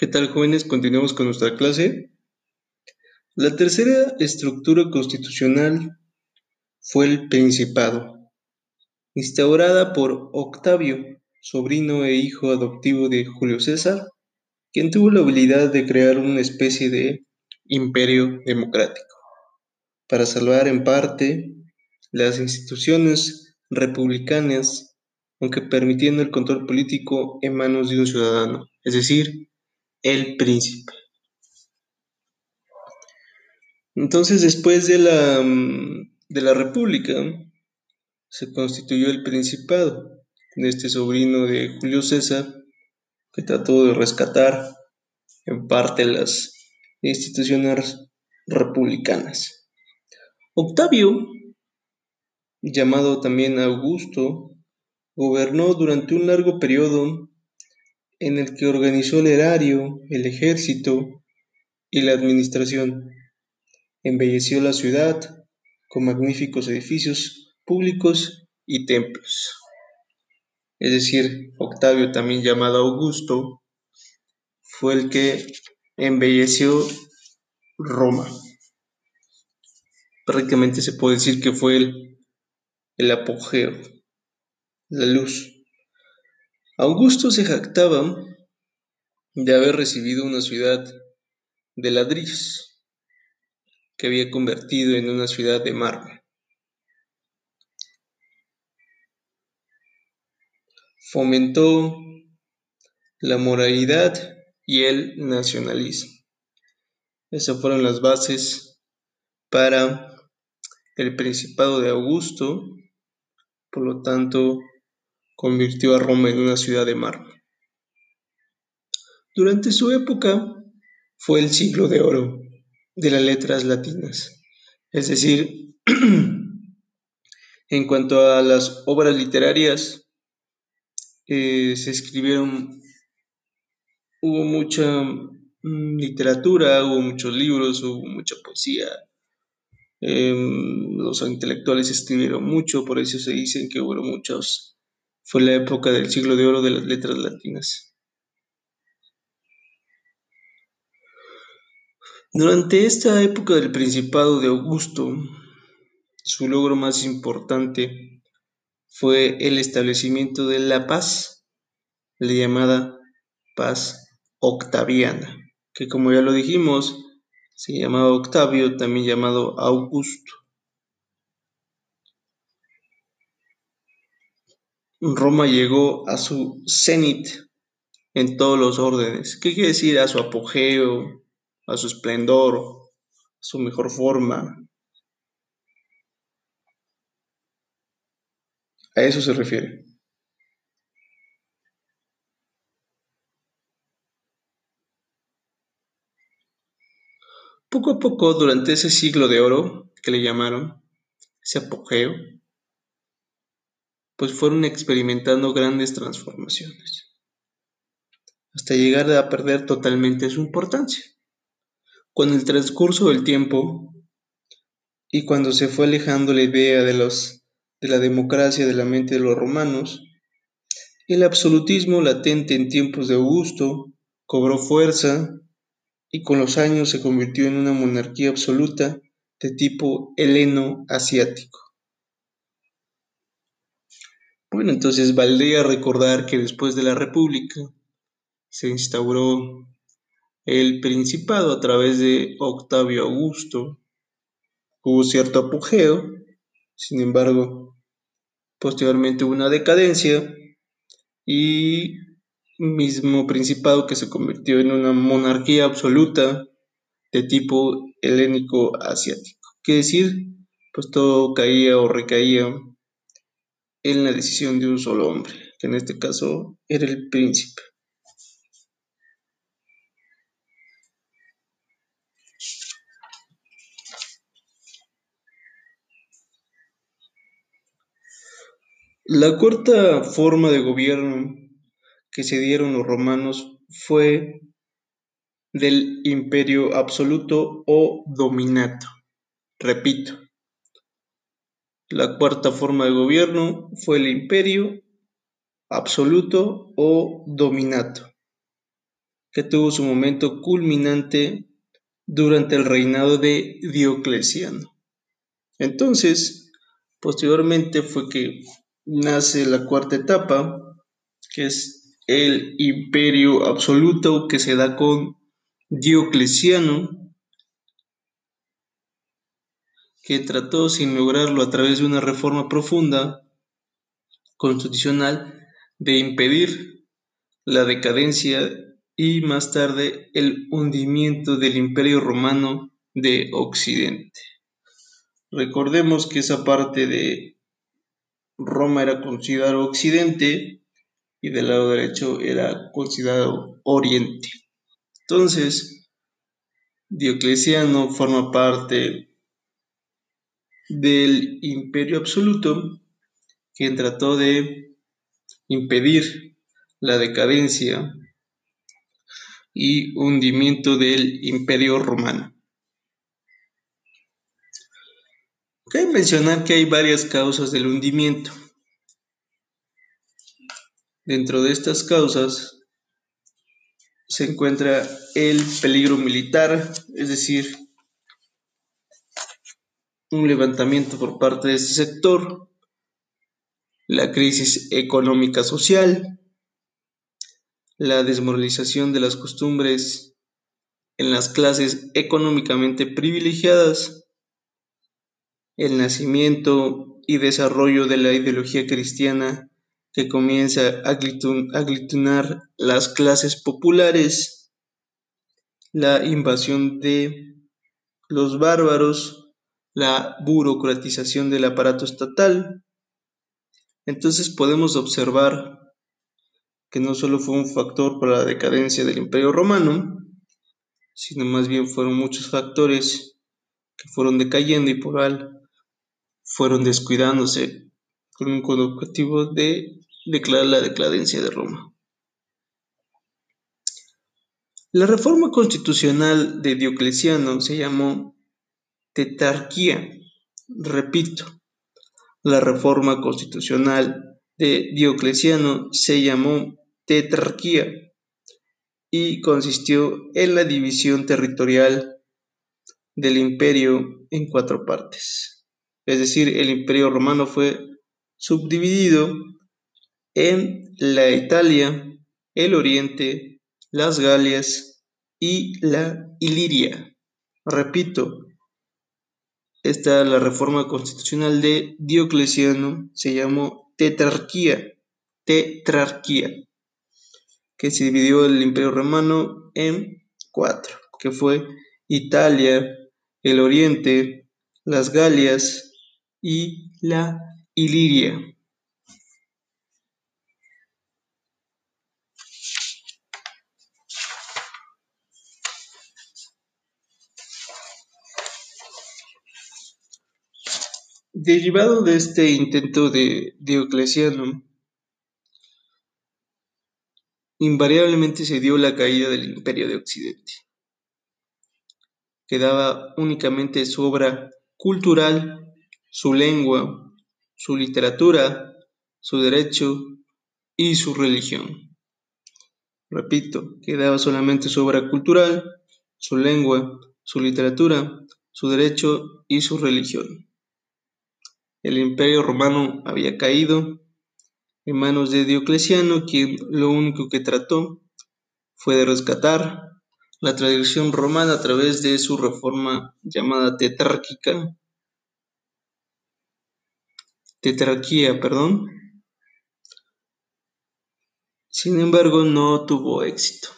¿Qué tal jóvenes? Continuamos con nuestra clase. La tercera estructura constitucional fue el Principado, instaurada por Octavio, sobrino e hijo adoptivo de Julio César, quien tuvo la habilidad de crear una especie de imperio democrático, para salvar en parte las instituciones republicanas, aunque permitiendo el control político en manos de un ciudadano, es decir, el príncipe. Entonces, después de la, mm, de la República, se constituyó el Principado de este sobrino de Julio César, que trató de rescatar en parte las instituciones republicanas. Octavio, llamado también Augusto, gobernó durante un largo periodo en el que organizó el erario, el ejército y la administración. Embelleció la ciudad con magníficos edificios públicos y templos. Es decir, Octavio, también llamado Augusto, fue el que embelleció Roma. Prácticamente se puede decir que fue el, apogeo, la luz. Augusto se jactaba de haber recibido una ciudad de ladrillos que había convertido en una ciudad de mármol. Fomentó la moralidad y el nacionalismo. Esas fueron las bases para el Principado de Augusto, por lo tanto, convirtió a Roma en una ciudad de mármol. Durante su época fue el siglo de oro de las letras latinas, es decir, en cuanto a las obras literarias, eh, se escribieron, hubo mucha mm, literatura, hubo muchos libros, hubo mucha poesía, em, los intelectuales escribieron mucho, por eso se dicen que hubo muchos fue la época del siglo de oro de las letras latinas. Durante esta época del Principado de Augusto, su logro más importante fue el establecimiento de la paz, la llamada paz octaviana, que como ya lo dijimos, se llamaba Octavio, también llamado Augusto. Roma llegó a su cenit en todos los órdenes. ¿Qué quiere decir? A su apogeo, a su esplendor, a su mejor forma. A eso se refiere. Poco a poco, durante ese siglo de oro que le llamaron, ese apogeo, pues fueron experimentando grandes transformaciones, hasta llegar a perder totalmente su importancia. Con el transcurso del tiempo y cuando se fue alejando la idea de, de la democracia de la mente de los romanos, el absolutismo latente en tiempos de Augusto cobró fuerza y con los años se convirtió en una monarquía absoluta de tipo heleno-asiático. Bueno, entonces valdría recordar que después de la República se instauró el Principado a través de Octavio Augusto. Hubo cierto apogeo, sin embargo, posteriormente hubo una decadencia y mismo Principado que se convirtió en una monarquía absoluta de tipo helénico asiático. Quiere decir, pues todo caía o recaía en la decisión de un solo hombre, que en este caso era el príncipe. La cuarta forma de gobierno que se dieron los romanos fue del imperio absoluto o dominato. Repito, la cuarta forma de gobierno fue el imperio absoluto o dominato, que tuvo su momento culminante durante el reinado de Diocleciano. Entonces, posteriormente fue que nace la cuarta etapa, que es el imperio absoluto que se da con Diocleciano, que trató sin lograrlo a través de una reforma profunda constitucional de impedir la decadencia y más tarde el hundimiento del imperio romano de Occidente. Recordemos que esa parte de Roma era considerado Occidente y del lado derecho era considerado Oriente. Entonces, Diocleciano forma parte del imperio absoluto quien trató de impedir la decadencia y hundimiento del imperio romano. Cabe mencionar que hay varias causas del hundimiento. Dentro de estas causas se encuentra el peligro militar, es decir, un levantamiento por parte de este sector, la crisis económica social, la desmoralización de las costumbres en las clases económicamente privilegiadas, el nacimiento y desarrollo de la ideología cristiana que comienza a aglutinar las clases populares, la invasión de los bárbaros, la burocratización del aparato estatal. Entonces podemos observar que no solo fue un factor para la decadencia del imperio romano, sino más bien fueron muchos factores que fueron decayendo y por al fueron descuidándose con un objetivo de declarar la decadencia de Roma. La reforma constitucional de Diocleciano se llamó tetarquía. Repito, la reforma constitucional de Diocleciano se llamó tetrarquía y consistió en la división territorial del imperio en cuatro partes es decir, el imperio romano fue subdividido en la Italia, el Oriente, las Galias y la Iliria. Repito, esta la reforma constitucional de Diocleciano se llamó tetrarquía, tetrarquía, que se dividió el imperio romano en cuatro, que fue Italia, el Oriente, las Galias, y la Iliria. Derivado de este intento de Diocleciano, invariablemente se dio la caída del imperio de Occidente. Quedaba únicamente su obra cultural su lengua, su literatura, su derecho y su religión. Repito, quedaba solamente su obra cultural, su lengua, su literatura, su derecho y su religión. El imperio romano había caído en manos de Diocleciano, quien lo único que trató fue de rescatar la tradición romana a través de su reforma llamada tetrárquica, tetrarquía, perdón. Sin embargo, no tuvo éxito.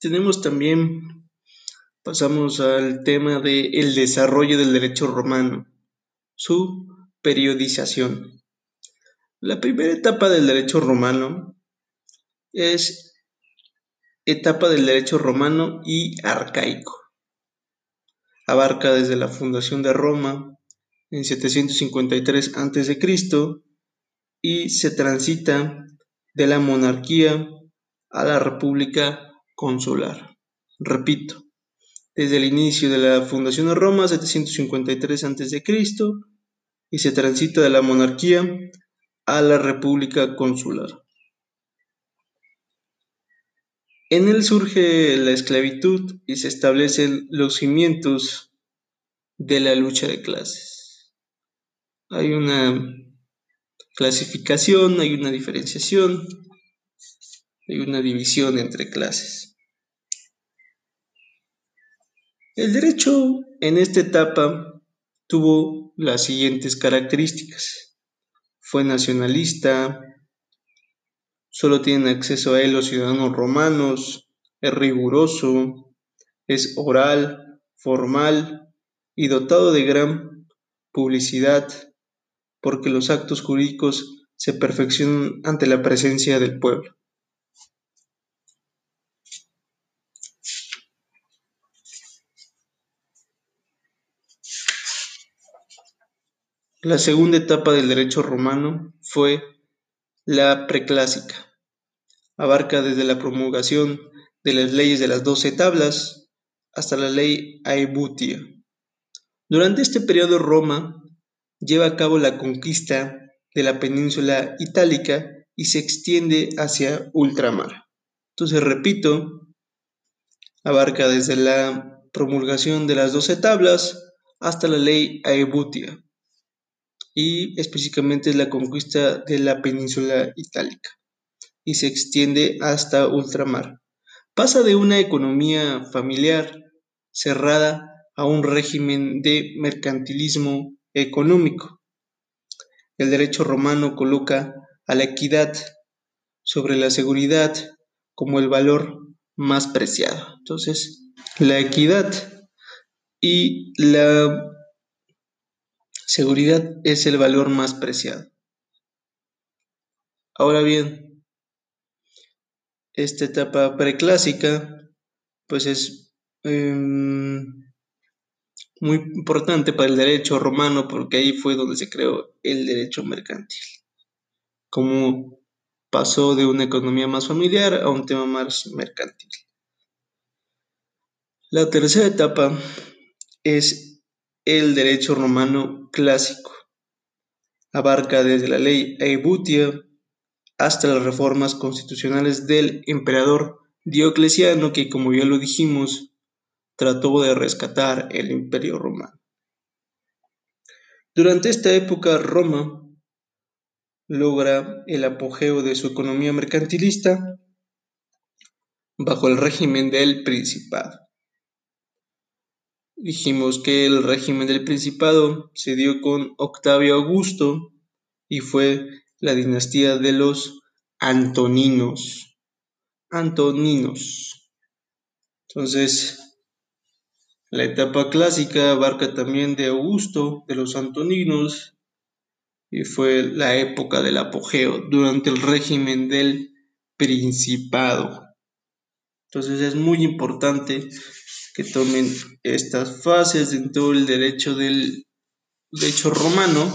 Tenemos también, pasamos al tema del el desarrollo del derecho romano, su periodización. La primera etapa del derecho romano es etapa del derecho romano y arcaico. Abarca desde la fundación de Roma en 753 a.C. y se transita de la monarquía a la república consular. Repito, desde el inicio de la fundación de Roma, 753 a.C., y se transita de la monarquía a la república consular. En él surge la esclavitud y se establecen los cimientos de la lucha de clases. Hay una clasificación, hay una diferenciación, hay una división entre clases. El derecho en esta etapa tuvo las siguientes características. Fue nacionalista, solo tienen acceso a él los ciudadanos romanos, es riguroso, es oral, formal y dotado de gran publicidad, porque los actos jurídicos se perfeccionan ante la presencia del pueblo. La segunda etapa del derecho romano fue la preclásica. Abarca desde la promulgación de las leyes de las doce tablas hasta la ley Aebutia. Durante este periodo Roma lleva a cabo la conquista de la península itálica y se extiende hacia ultramar. Entonces, repito, abarca desde la promulgación de las doce tablas hasta la ley Aebutia y específicamente la conquista de la península itálica y se extiende hasta ultramar. Pasa de una economía familiar cerrada a un régimen de mercantilismo económico. El derecho romano coloca a la equidad sobre la seguridad como el valor más preciado. Entonces, la equidad y la Seguridad es el valor más preciado. Ahora bien, esta etapa preclásica pues es em, muy importante para el derecho romano porque ahí fue donde se creó el derecho mercantil. Como pasó de una economía más familiar a un tema más mercantil. La tercera etapa es el derecho romano clásico. Abarca desde la ley Aebutia hasta las reformas constitucionales del emperador Diocleciano, que como ya lo dijimos, trató de rescatar el imperio romano. Durante esta época, Roma logra el apogeo de su economía mercantilista bajo el régimen del Principado. Dijimos que el régimen del Principado se dio con Octavio Augusto y fue la dinastía de los Antoninos. Antoninos. Entonces, la etapa clásica abarca también de Augusto, de los Antoninos, y fue la época del apogeo durante el régimen del Principado. Entonces es muy importante que tomen estas fases dentro del derecho del derecho romano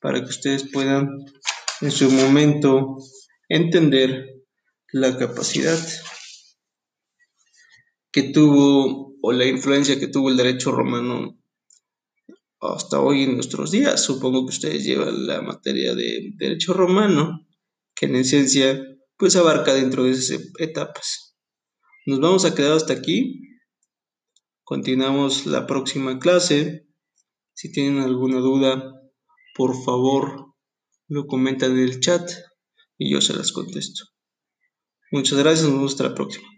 para que ustedes puedan en su momento entender la capacidad que tuvo o la influencia que tuvo el derecho romano hasta hoy en nuestros días. Supongo que ustedes llevan la materia de derecho romano, que en esencia pues abarca dentro de esas etapas. Nos vamos a quedar hasta aquí. Continuamos la próxima clase. Si tienen alguna duda, por favor, lo comentan en el chat y yo se las contesto. Muchas gracias, nos vemos hasta la próxima.